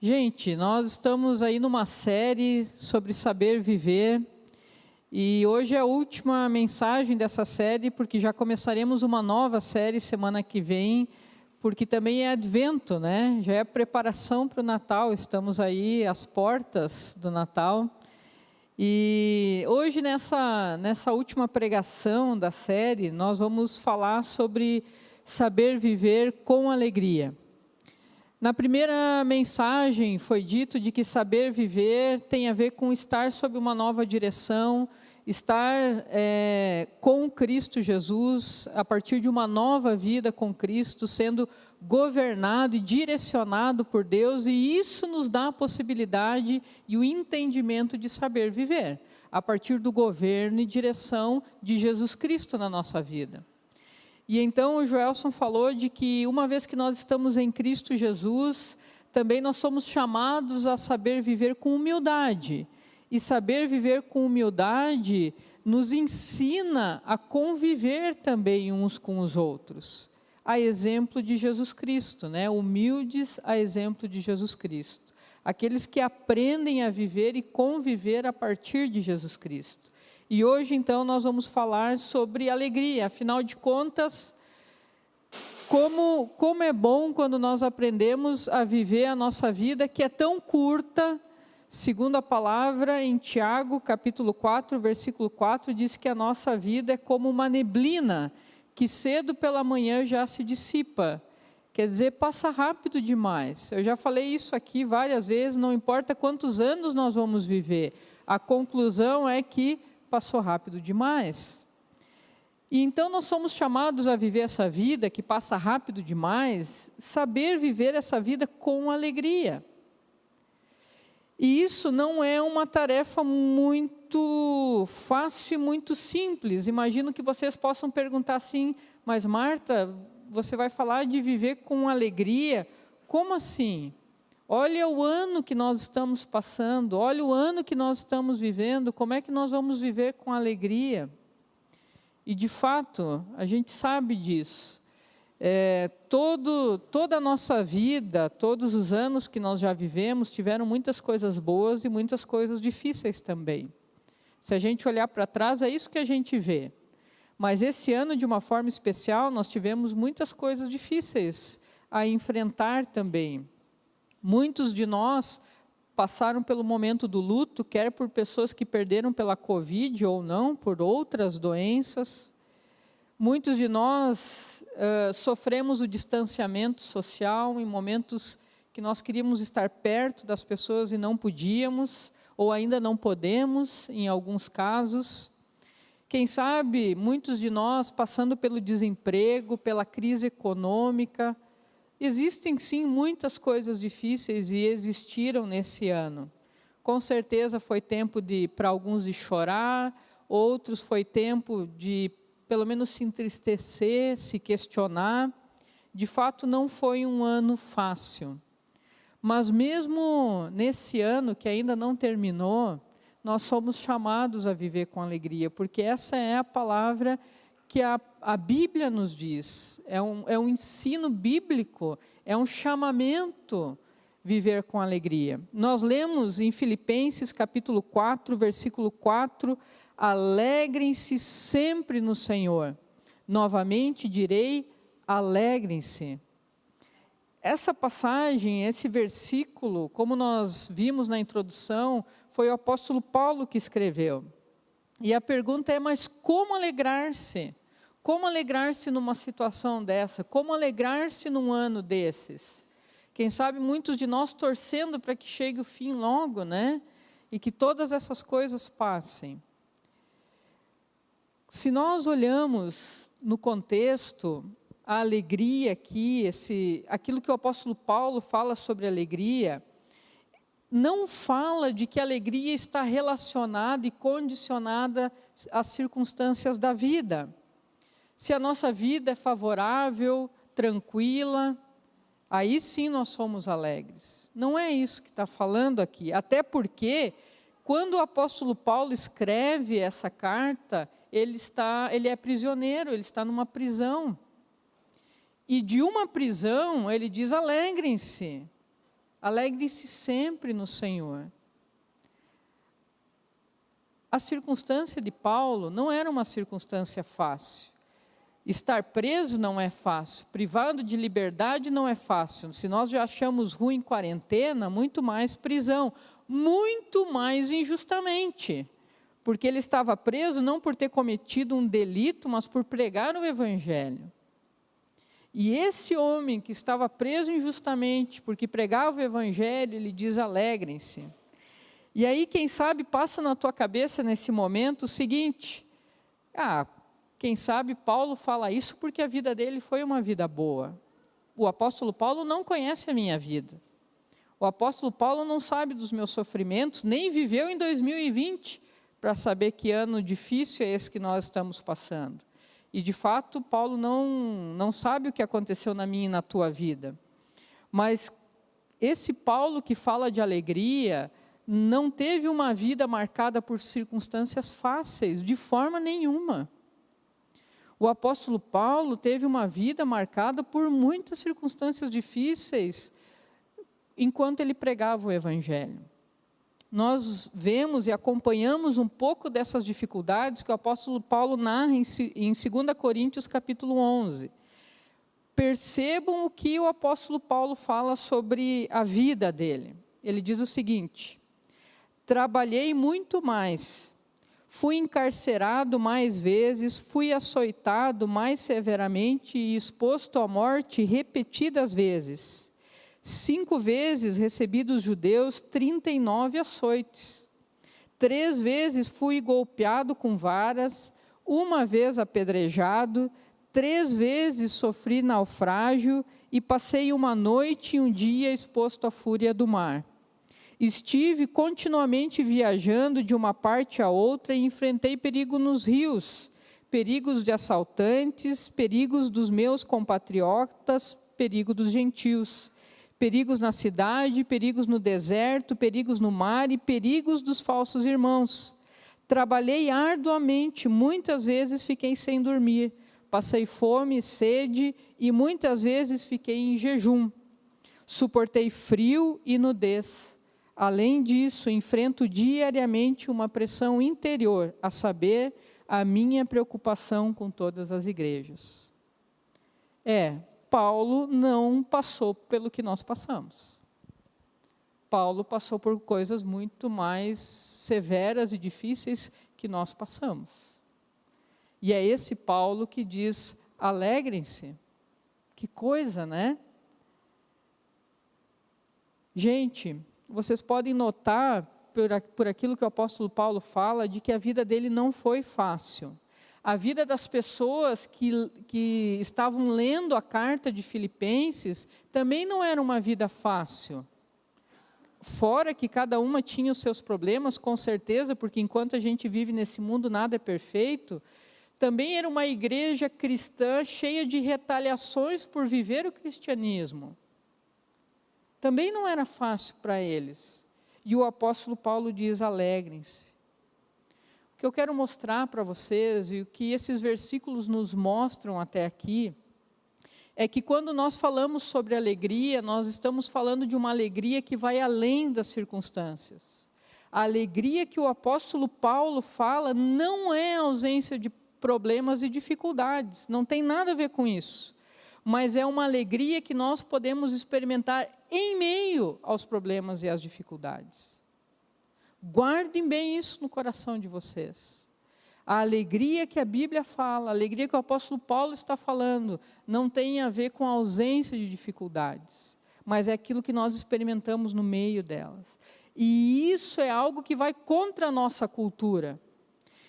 Gente, nós estamos aí numa série sobre saber viver e hoje é a última mensagem dessa série, porque já começaremos uma nova série semana que vem, porque também é advento, né? Já é preparação para o Natal, estamos aí às portas do Natal. E hoje, nessa, nessa última pregação da série, nós vamos falar sobre saber viver com alegria. Na primeira mensagem foi dito de que saber viver tem a ver com estar sob uma nova direção, estar é, com Cristo Jesus, a partir de uma nova vida com Cristo, sendo governado e direcionado por Deus, e isso nos dá a possibilidade e o entendimento de saber viver, a partir do governo e direção de Jesus Cristo na nossa vida. E então o Joelson falou de que uma vez que nós estamos em Cristo Jesus, também nós somos chamados a saber viver com humildade. E saber viver com humildade nos ensina a conviver também uns com os outros. A exemplo de Jesus Cristo, né? Humildes a exemplo de Jesus Cristo. Aqueles que aprendem a viver e conviver a partir de Jesus Cristo. E hoje, então, nós vamos falar sobre alegria. Afinal de contas, como, como é bom quando nós aprendemos a viver a nossa vida, que é tão curta, segundo a palavra em Tiago, capítulo 4, versículo 4, diz que a nossa vida é como uma neblina, que cedo pela manhã já se dissipa. Quer dizer, passa rápido demais. Eu já falei isso aqui várias vezes, não importa quantos anos nós vamos viver. A conclusão é que passou rápido demais. E então nós somos chamados a viver essa vida que passa rápido demais, saber viver essa vida com alegria. E isso não é uma tarefa muito fácil e muito simples. Imagino que vocês possam perguntar assim, mas Marta, você vai falar de viver com alegria? Como assim? Olha o ano que nós estamos passando, olha o ano que nós estamos vivendo, como é que nós vamos viver com alegria? E de fato, a gente sabe disso. É, todo, toda a nossa vida, todos os anos que nós já vivemos, tiveram muitas coisas boas e muitas coisas difíceis também. Se a gente olhar para trás, é isso que a gente vê. Mas esse ano, de uma forma especial, nós tivemos muitas coisas difíceis a enfrentar também. Muitos de nós passaram pelo momento do luto, quer por pessoas que perderam pela Covid ou não, por outras doenças. Muitos de nós uh, sofremos o distanciamento social em momentos que nós queríamos estar perto das pessoas e não podíamos, ou ainda não podemos, em alguns casos. Quem sabe, muitos de nós passando pelo desemprego, pela crise econômica, Existem sim muitas coisas difíceis e existiram nesse ano. Com certeza foi tempo de para alguns de chorar, outros foi tempo de pelo menos se entristecer, se questionar. De fato não foi um ano fácil. Mas mesmo nesse ano que ainda não terminou, nós somos chamados a viver com alegria, porque essa é a palavra que a, a Bíblia nos diz, é um, é um ensino bíblico, é um chamamento viver com alegria. Nós lemos em Filipenses capítulo 4, versículo 4, alegrem-se sempre no Senhor. Novamente direi, alegrem-se. Essa passagem, esse versículo, como nós vimos na introdução, foi o apóstolo Paulo que escreveu. E a pergunta é: mas como alegrar-se? Como alegrar-se numa situação dessa? Como alegrar-se num ano desses? Quem sabe muitos de nós torcendo para que chegue o fim logo, né? E que todas essas coisas passem. Se nós olhamos no contexto a alegria aqui, esse, aquilo que o apóstolo Paulo fala sobre alegria, não fala de que a alegria está relacionada e condicionada às circunstâncias da vida. Se a nossa vida é favorável, tranquila, aí sim nós somos alegres. Não é isso que está falando aqui. Até porque, quando o apóstolo Paulo escreve essa carta, ele, está, ele é prisioneiro, ele está numa prisão. E de uma prisão, ele diz: alegrem-se. Alegre-se sempre no Senhor. A circunstância de Paulo não era uma circunstância fácil. Estar preso não é fácil, privado de liberdade não é fácil. Se nós já achamos ruim quarentena, muito mais prisão, muito mais injustamente. Porque ele estava preso não por ter cometido um delito, mas por pregar o evangelho. E esse homem que estava preso injustamente, porque pregava o evangelho, ele diz: alegrem-se. E aí, quem sabe, passa na tua cabeça nesse momento o seguinte: ah, quem sabe Paulo fala isso porque a vida dele foi uma vida boa. O apóstolo Paulo não conhece a minha vida. O apóstolo Paulo não sabe dos meus sofrimentos, nem viveu em 2020 para saber que ano difícil é esse que nós estamos passando. E de fato, Paulo não, não sabe o que aconteceu na minha e na tua vida. Mas esse Paulo que fala de alegria, não teve uma vida marcada por circunstâncias fáceis, de forma nenhuma. O apóstolo Paulo teve uma vida marcada por muitas circunstâncias difíceis enquanto ele pregava o evangelho. Nós vemos e acompanhamos um pouco dessas dificuldades que o apóstolo Paulo narra em 2 Coríntios capítulo 11. Percebam o que o apóstolo Paulo fala sobre a vida dele. Ele diz o seguinte: Trabalhei muito mais Fui encarcerado mais vezes, fui açoitado mais severamente e exposto à morte repetidas vezes. Cinco vezes recebi dos judeus 39 açoites. Três vezes fui golpeado com varas, uma vez apedrejado, três vezes sofri naufrágio e passei uma noite e um dia exposto à fúria do mar. Estive continuamente viajando de uma parte a outra e enfrentei perigo nos rios, perigos de assaltantes, perigos dos meus compatriotas, perigo dos gentios, perigos na cidade, perigos no deserto, perigos no mar e perigos dos falsos irmãos. Trabalhei arduamente, muitas vezes fiquei sem dormir, passei fome, sede e muitas vezes fiquei em jejum. Suportei frio e nudez Além disso, enfrento diariamente uma pressão interior, a saber, a minha preocupação com todas as igrejas. É, Paulo não passou pelo que nós passamos. Paulo passou por coisas muito mais severas e difíceis que nós passamos. E é esse Paulo que diz: alegrem-se. Que coisa, né? Gente, vocês podem notar, por, por aquilo que o apóstolo Paulo fala, de que a vida dele não foi fácil. A vida das pessoas que, que estavam lendo a carta de Filipenses também não era uma vida fácil. Fora que cada uma tinha os seus problemas, com certeza, porque enquanto a gente vive nesse mundo nada é perfeito, também era uma igreja cristã cheia de retaliações por viver o cristianismo também não era fácil para eles. E o apóstolo Paulo diz: alegrem-se. O que eu quero mostrar para vocês e o que esses versículos nos mostram até aqui é que quando nós falamos sobre alegria, nós estamos falando de uma alegria que vai além das circunstâncias. A alegria que o apóstolo Paulo fala não é ausência de problemas e dificuldades, não tem nada a ver com isso mas é uma alegria que nós podemos experimentar em meio aos problemas e às dificuldades. Guardem bem isso no coração de vocês. A alegria que a Bíblia fala, a alegria que o apóstolo Paulo está falando, não tem a ver com a ausência de dificuldades, mas é aquilo que nós experimentamos no meio delas. E isso é algo que vai contra a nossa cultura.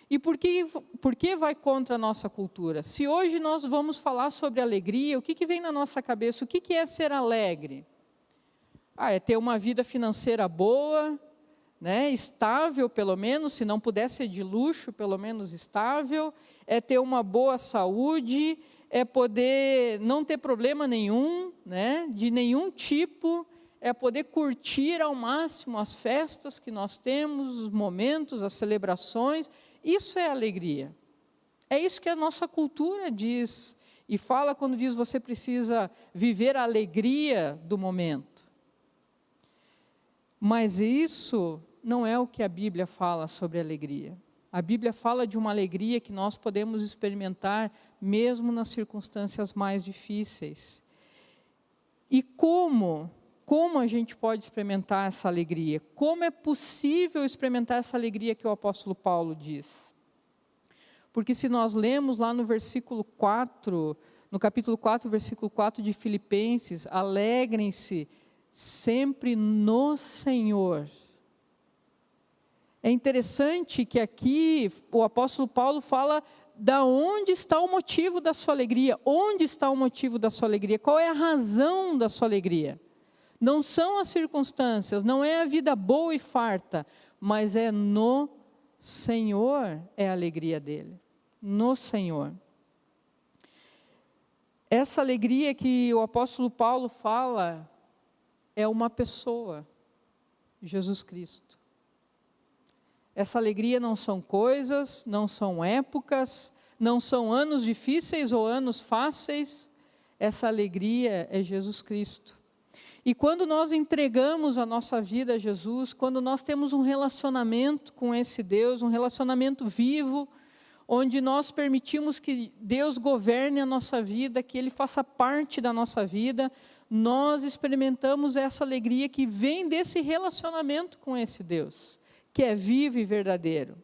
E por que, por que vai contra a nossa cultura? Se hoje nós vamos falar sobre alegria, o que, que vem na nossa cabeça? O que, que é ser alegre? Ah, é ter uma vida financeira boa, né, estável pelo menos, se não puder ser de luxo, pelo menos estável, é ter uma boa saúde, é poder não ter problema nenhum, né, de nenhum tipo, é poder curtir ao máximo as festas que nós temos, os momentos, as celebrações, isso é alegria. É isso que a nossa cultura diz e fala quando diz você precisa viver a alegria do momento. Mas isso não é o que a Bíblia fala sobre alegria. A Bíblia fala de uma alegria que nós podemos experimentar mesmo nas circunstâncias mais difíceis. E como? Como a gente pode experimentar essa alegria? Como é possível experimentar essa alegria que o apóstolo Paulo diz? Porque se nós lemos lá no versículo 4, no capítulo 4, versículo 4 de Filipenses, alegrem-se sempre no Senhor. É interessante que aqui o apóstolo Paulo fala da onde está o motivo da sua alegria, onde está o motivo da sua alegria, qual é a razão da sua alegria. Não são as circunstâncias, não é a vida boa e farta, mas é no Senhor é a alegria dele, no Senhor. Essa alegria que o apóstolo Paulo fala é uma pessoa, Jesus Cristo. Essa alegria não são coisas, não são épocas, não são anos difíceis ou anos fáceis. Essa alegria é Jesus Cristo. E quando nós entregamos a nossa vida a Jesus, quando nós temos um relacionamento com esse Deus, um relacionamento vivo, onde nós permitimos que Deus governe a nossa vida, que Ele faça parte da nossa vida, nós experimentamos essa alegria que vem desse relacionamento com esse Deus que é vivo e verdadeiro.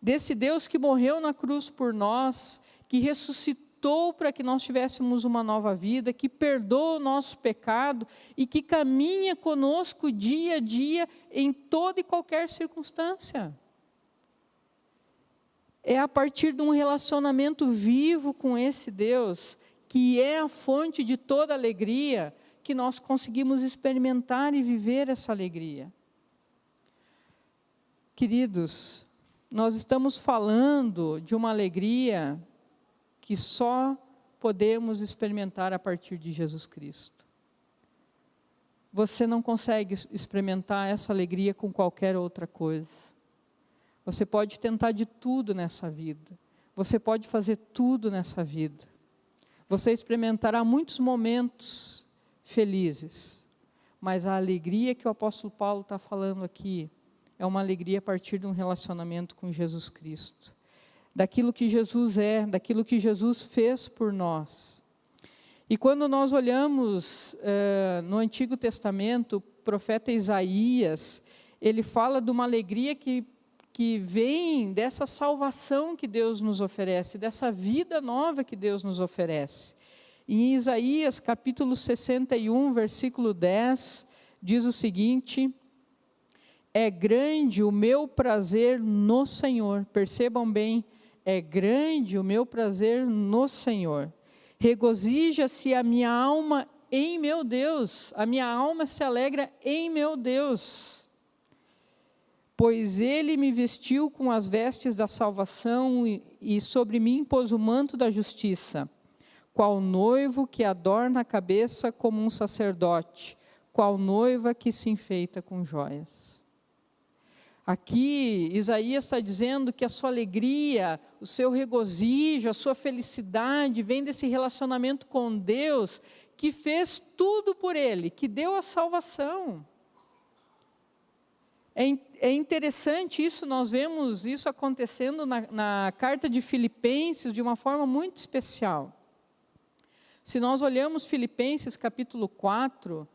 Desse Deus que morreu na cruz por nós, que ressuscitou para que nós tivéssemos uma nova vida, que perdoa o nosso pecado e que caminha conosco dia a dia em toda e qualquer circunstância. É a partir de um relacionamento vivo com esse Deus, que é a fonte de toda alegria, que nós conseguimos experimentar e viver essa alegria. Queridos, nós estamos falando de uma alegria que só podemos experimentar a partir de Jesus Cristo. Você não consegue experimentar essa alegria com qualquer outra coisa. Você pode tentar de tudo nessa vida. Você pode fazer tudo nessa vida. Você experimentará muitos momentos felizes. Mas a alegria que o apóstolo Paulo está falando aqui é uma alegria a partir de um relacionamento com Jesus Cristo, daquilo que Jesus é, daquilo que Jesus fez por nós. E quando nós olhamos uh, no Antigo Testamento, o profeta Isaías, ele fala de uma alegria que, que vem dessa salvação que Deus nos oferece, dessa vida nova que Deus nos oferece. Em Isaías capítulo 61, versículo 10, diz o seguinte: é grande o meu prazer no Senhor. Percebam bem, é grande o meu prazer no Senhor. Regozija-se a minha alma em meu Deus, a minha alma se alegra em meu Deus. Pois ele me vestiu com as vestes da salvação e sobre mim pôs o manto da justiça, qual noivo que adorna a cabeça como um sacerdote, qual noiva que se enfeita com joias. Aqui, Isaías está dizendo que a sua alegria, o seu regozijo, a sua felicidade vem desse relacionamento com Deus que fez tudo por ele, que deu a salvação. É, é interessante isso, nós vemos isso acontecendo na, na carta de Filipenses de uma forma muito especial. Se nós olhamos Filipenses capítulo 4,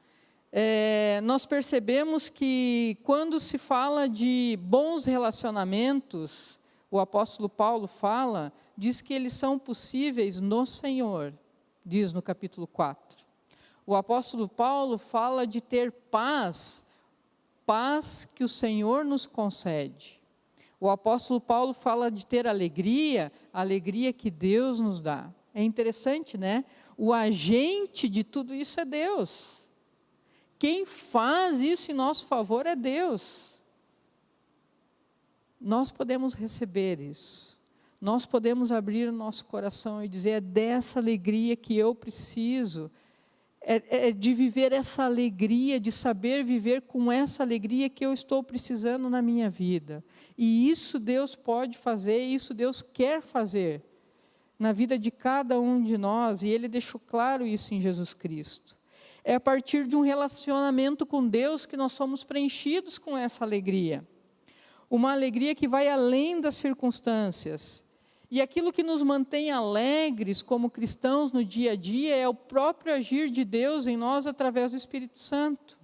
é, nós percebemos que quando se fala de bons relacionamentos, o apóstolo Paulo fala, diz que eles são possíveis no Senhor, diz no capítulo 4. O apóstolo Paulo fala de ter paz, paz que o Senhor nos concede. O apóstolo Paulo fala de ter alegria, alegria que Deus nos dá. É interessante, né? O agente de tudo isso é Deus. Quem faz isso em nosso favor é Deus. Nós podemos receber isso. Nós podemos abrir o nosso coração e dizer: é dessa alegria que eu preciso. É, é, de viver essa alegria, de saber viver com essa alegria que eu estou precisando na minha vida. E isso Deus pode fazer, isso Deus quer fazer na vida de cada um de nós, e Ele deixou claro isso em Jesus Cristo. É a partir de um relacionamento com Deus que nós somos preenchidos com essa alegria. Uma alegria que vai além das circunstâncias. E aquilo que nos mantém alegres como cristãos no dia a dia é o próprio agir de Deus em nós através do Espírito Santo.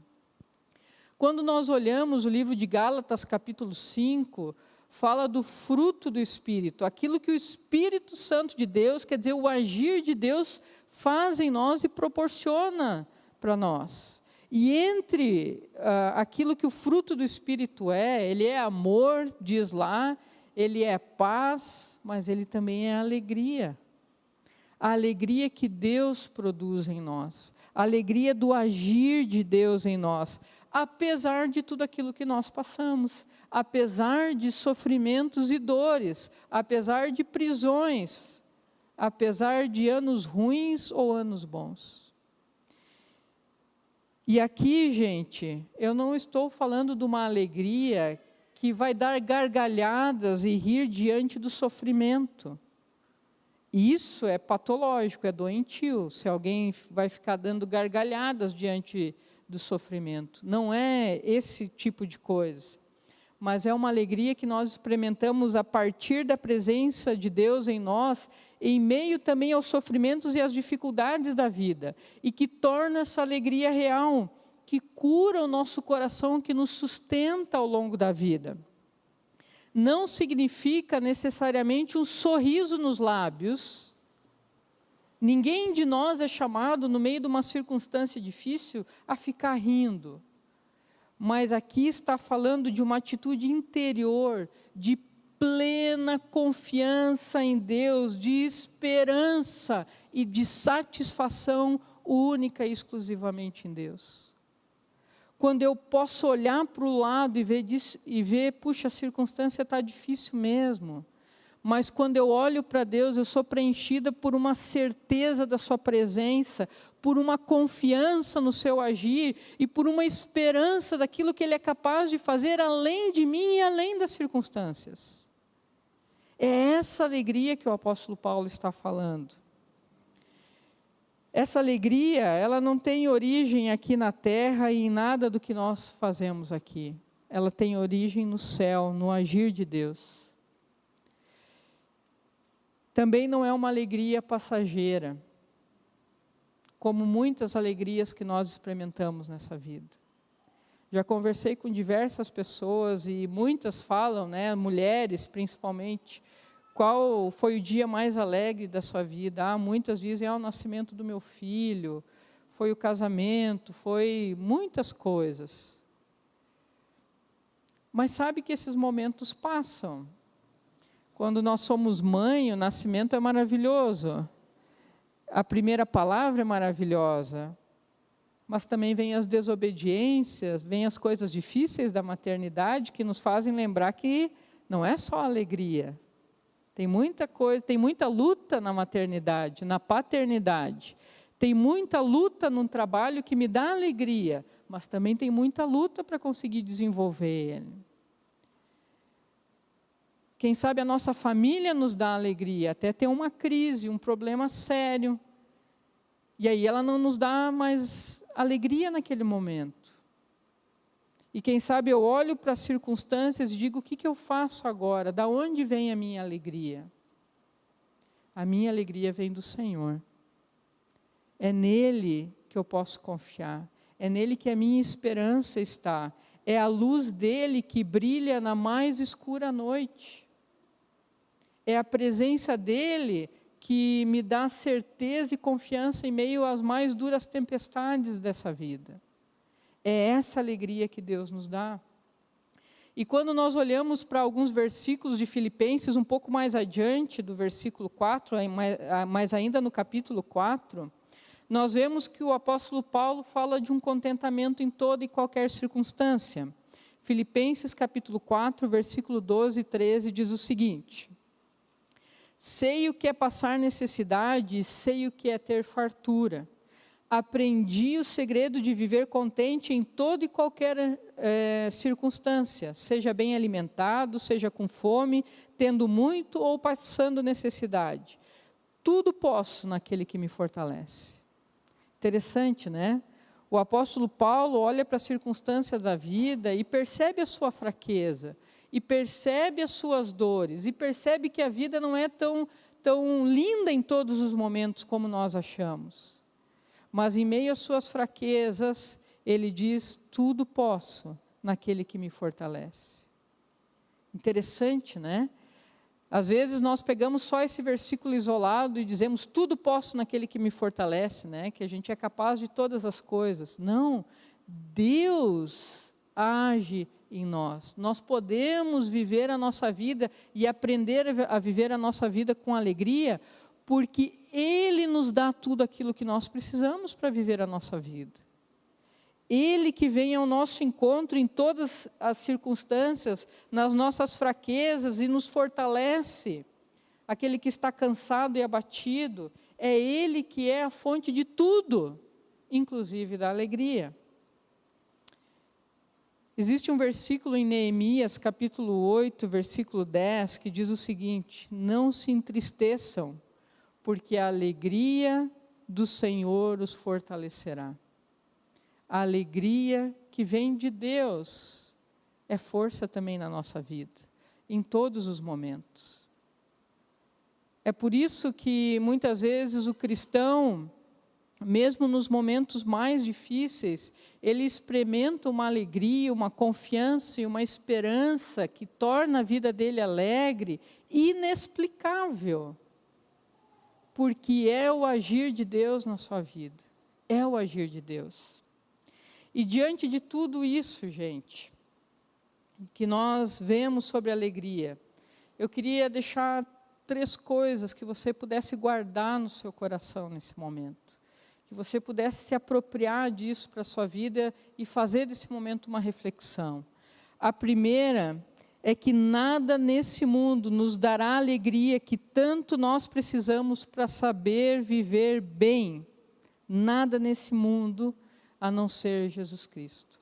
Quando nós olhamos o livro de Gálatas, capítulo 5, fala do fruto do Espírito, aquilo que o Espírito Santo de Deus, quer dizer, o agir de Deus, faz em nós e proporciona para nós. E entre uh, aquilo que o fruto do Espírito é, ele é amor, diz lá, ele é paz, mas ele também é alegria. A alegria que Deus produz em nós, a alegria do agir de Deus em nós, apesar de tudo aquilo que nós passamos, apesar de sofrimentos e dores, apesar de prisões, apesar de anos ruins ou anos bons. E aqui, gente, eu não estou falando de uma alegria que vai dar gargalhadas e rir diante do sofrimento. Isso é patológico, é doentio. Se alguém vai ficar dando gargalhadas diante do sofrimento. Não é esse tipo de coisa. Mas é uma alegria que nós experimentamos a partir da presença de Deus em nós, em meio também aos sofrimentos e às dificuldades da vida, e que torna essa alegria real, que cura o nosso coração, que nos sustenta ao longo da vida. Não significa necessariamente um sorriso nos lábios, Ninguém de nós é chamado, no meio de uma circunstância difícil, a ficar rindo. Mas aqui está falando de uma atitude interior, de plena confiança em Deus, de esperança e de satisfação única e exclusivamente em Deus. Quando eu posso olhar para o lado e ver, e ver puxa, a circunstância está difícil mesmo mas quando eu olho para Deus, eu sou preenchida por uma certeza da Sua presença, por uma confiança no Seu agir e por uma esperança daquilo que Ele é capaz de fazer além de mim e além das circunstâncias. É essa alegria que o apóstolo Paulo está falando. Essa alegria, ela não tem origem aqui na terra e em nada do que nós fazemos aqui. Ela tem origem no céu, no agir de Deus também não é uma alegria passageira, como muitas alegrias que nós experimentamos nessa vida. Já conversei com diversas pessoas e muitas falam, né, mulheres principalmente, qual foi o dia mais alegre da sua vida? Ah, muitas dizem, ah, o nascimento do meu filho, foi o casamento, foi muitas coisas. Mas sabe que esses momentos passam. Quando nós somos mãe, o nascimento é maravilhoso. A primeira palavra é maravilhosa. Mas também vem as desobediências, vem as coisas difíceis da maternidade que nos fazem lembrar que não é só alegria. Tem muita coisa, tem muita luta na maternidade, na paternidade. Tem muita luta num trabalho que me dá alegria, mas também tem muita luta para conseguir desenvolver ele. Quem sabe a nossa família nos dá alegria, até ter uma crise, um problema sério. E aí ela não nos dá mais alegria naquele momento. E quem sabe eu olho para as circunstâncias e digo: o que, que eu faço agora? Da onde vem a minha alegria? A minha alegria vem do Senhor. É nele que eu posso confiar. É nele que a minha esperança está. É a luz dele que brilha na mais escura noite. É a presença dele que me dá certeza e confiança em meio às mais duras tempestades dessa vida. É essa alegria que Deus nos dá. E quando nós olhamos para alguns versículos de Filipenses, um pouco mais adiante do versículo 4, mas ainda no capítulo 4, nós vemos que o apóstolo Paulo fala de um contentamento em toda e qualquer circunstância. Filipenses capítulo 4, versículo 12 e 13 diz o seguinte: Sei o que é passar necessidade, sei o que é ter fartura. Aprendi o segredo de viver contente em toda e qualquer é, circunstância, seja bem alimentado, seja com fome, tendo muito ou passando necessidade. Tudo posso naquele que me fortalece. Interessante, né? O apóstolo Paulo olha para as circunstâncias da vida e percebe a sua fraqueza, e percebe as suas dores, e percebe que a vida não é tão, tão linda em todos os momentos como nós achamos. Mas em meio às suas fraquezas, ele diz: Tudo posso naquele que me fortalece. Interessante, né? Às vezes nós pegamos só esse versículo isolado e dizemos tudo posso naquele que me fortalece, né? Que a gente é capaz de todas as coisas. Não, Deus age em nós. Nós podemos viver a nossa vida e aprender a viver a nossa vida com alegria, porque Ele nos dá tudo aquilo que nós precisamos para viver a nossa vida. Ele que vem ao nosso encontro em todas as circunstâncias, nas nossas fraquezas e nos fortalece. Aquele que está cansado e abatido, é Ele que é a fonte de tudo, inclusive da alegria. Existe um versículo em Neemias, capítulo 8, versículo 10, que diz o seguinte: Não se entristeçam, porque a alegria do Senhor os fortalecerá a alegria que vem de Deus é força também na nossa vida, em todos os momentos. É por isso que muitas vezes o cristão, mesmo nos momentos mais difíceis, ele experimenta uma alegria, uma confiança e uma esperança que torna a vida dele alegre, inexplicável. Porque é o agir de Deus na sua vida. É o agir de Deus. E diante de tudo isso, gente, que nós vemos sobre alegria, eu queria deixar três coisas que você pudesse guardar no seu coração nesse momento. Que você pudesse se apropriar disso para a sua vida e fazer desse momento uma reflexão. A primeira é que nada nesse mundo nos dará a alegria que tanto nós precisamos para saber viver bem. Nada nesse mundo a não ser Jesus Cristo.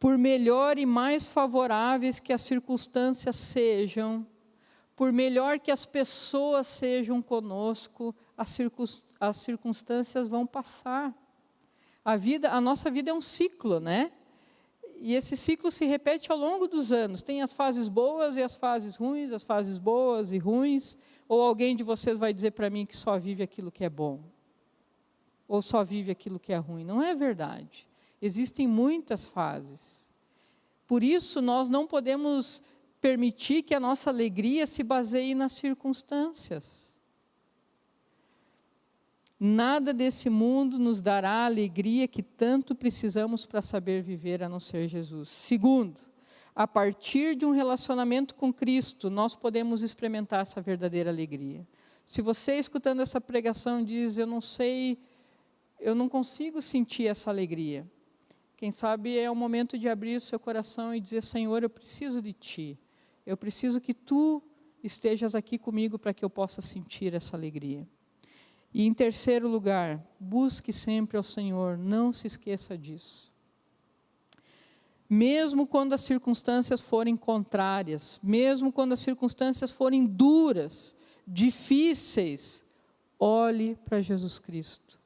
Por melhor e mais favoráveis que as circunstâncias sejam, por melhor que as pessoas sejam conosco, as, as circunstâncias vão passar. A vida, a nossa vida é um ciclo, né? E esse ciclo se repete ao longo dos anos. Tem as fases boas e as fases ruins, as fases boas e ruins. Ou alguém de vocês vai dizer para mim que só vive aquilo que é bom? ou só vive aquilo que é ruim. Não é verdade. Existem muitas fases. Por isso, nós não podemos permitir que a nossa alegria se baseie nas circunstâncias. Nada desse mundo nos dará a alegria que tanto precisamos para saber viver a não ser Jesus. Segundo, a partir de um relacionamento com Cristo, nós podemos experimentar essa verdadeira alegria. Se você, escutando essa pregação, diz: Eu não sei eu não consigo sentir essa alegria. Quem sabe é o momento de abrir o seu coração e dizer: Senhor, eu preciso de Ti. Eu preciso que Tu estejas aqui comigo para que eu possa sentir essa alegria. E em terceiro lugar, busque sempre ao Senhor, não se esqueça disso. Mesmo quando as circunstâncias forem contrárias, mesmo quando as circunstâncias forem duras, difíceis, olhe para Jesus Cristo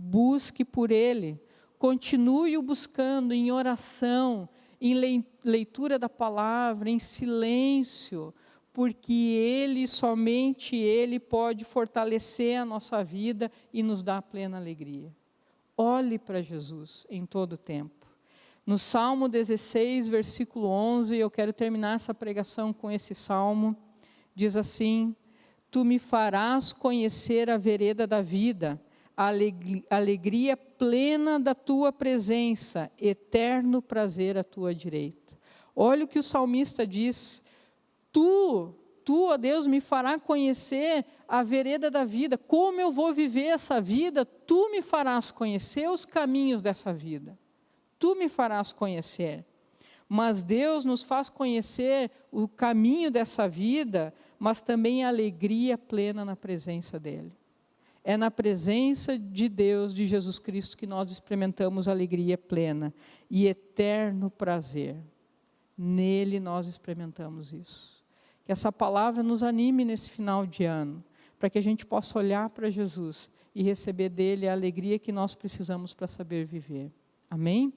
busque por Ele, continue o buscando em oração, em leitura da palavra, em silêncio, porque Ele, somente Ele, pode fortalecer a nossa vida e nos dar plena alegria. Olhe para Jesus em todo o tempo. No Salmo 16, versículo 11, eu quero terminar essa pregação com esse salmo. Diz assim: Tu me farás conhecer a vereda da vida a alegria plena da tua presença, eterno prazer à tua direita. Olha o que o salmista diz: Tu, tu, ó Deus, me fará conhecer a vereda da vida, como eu vou viver essa vida, tu me farás conhecer os caminhos dessa vida. Tu me farás conhecer. Mas Deus nos faz conhecer o caminho dessa vida, mas também a alegria plena na presença dEle. É na presença de Deus, de Jesus Cristo, que nós experimentamos alegria plena e eterno prazer. Nele nós experimentamos isso. Essa palavra nos anime nesse final de ano, para que a gente possa olhar para Jesus e receber dele a alegria que nós precisamos para saber viver. Amém?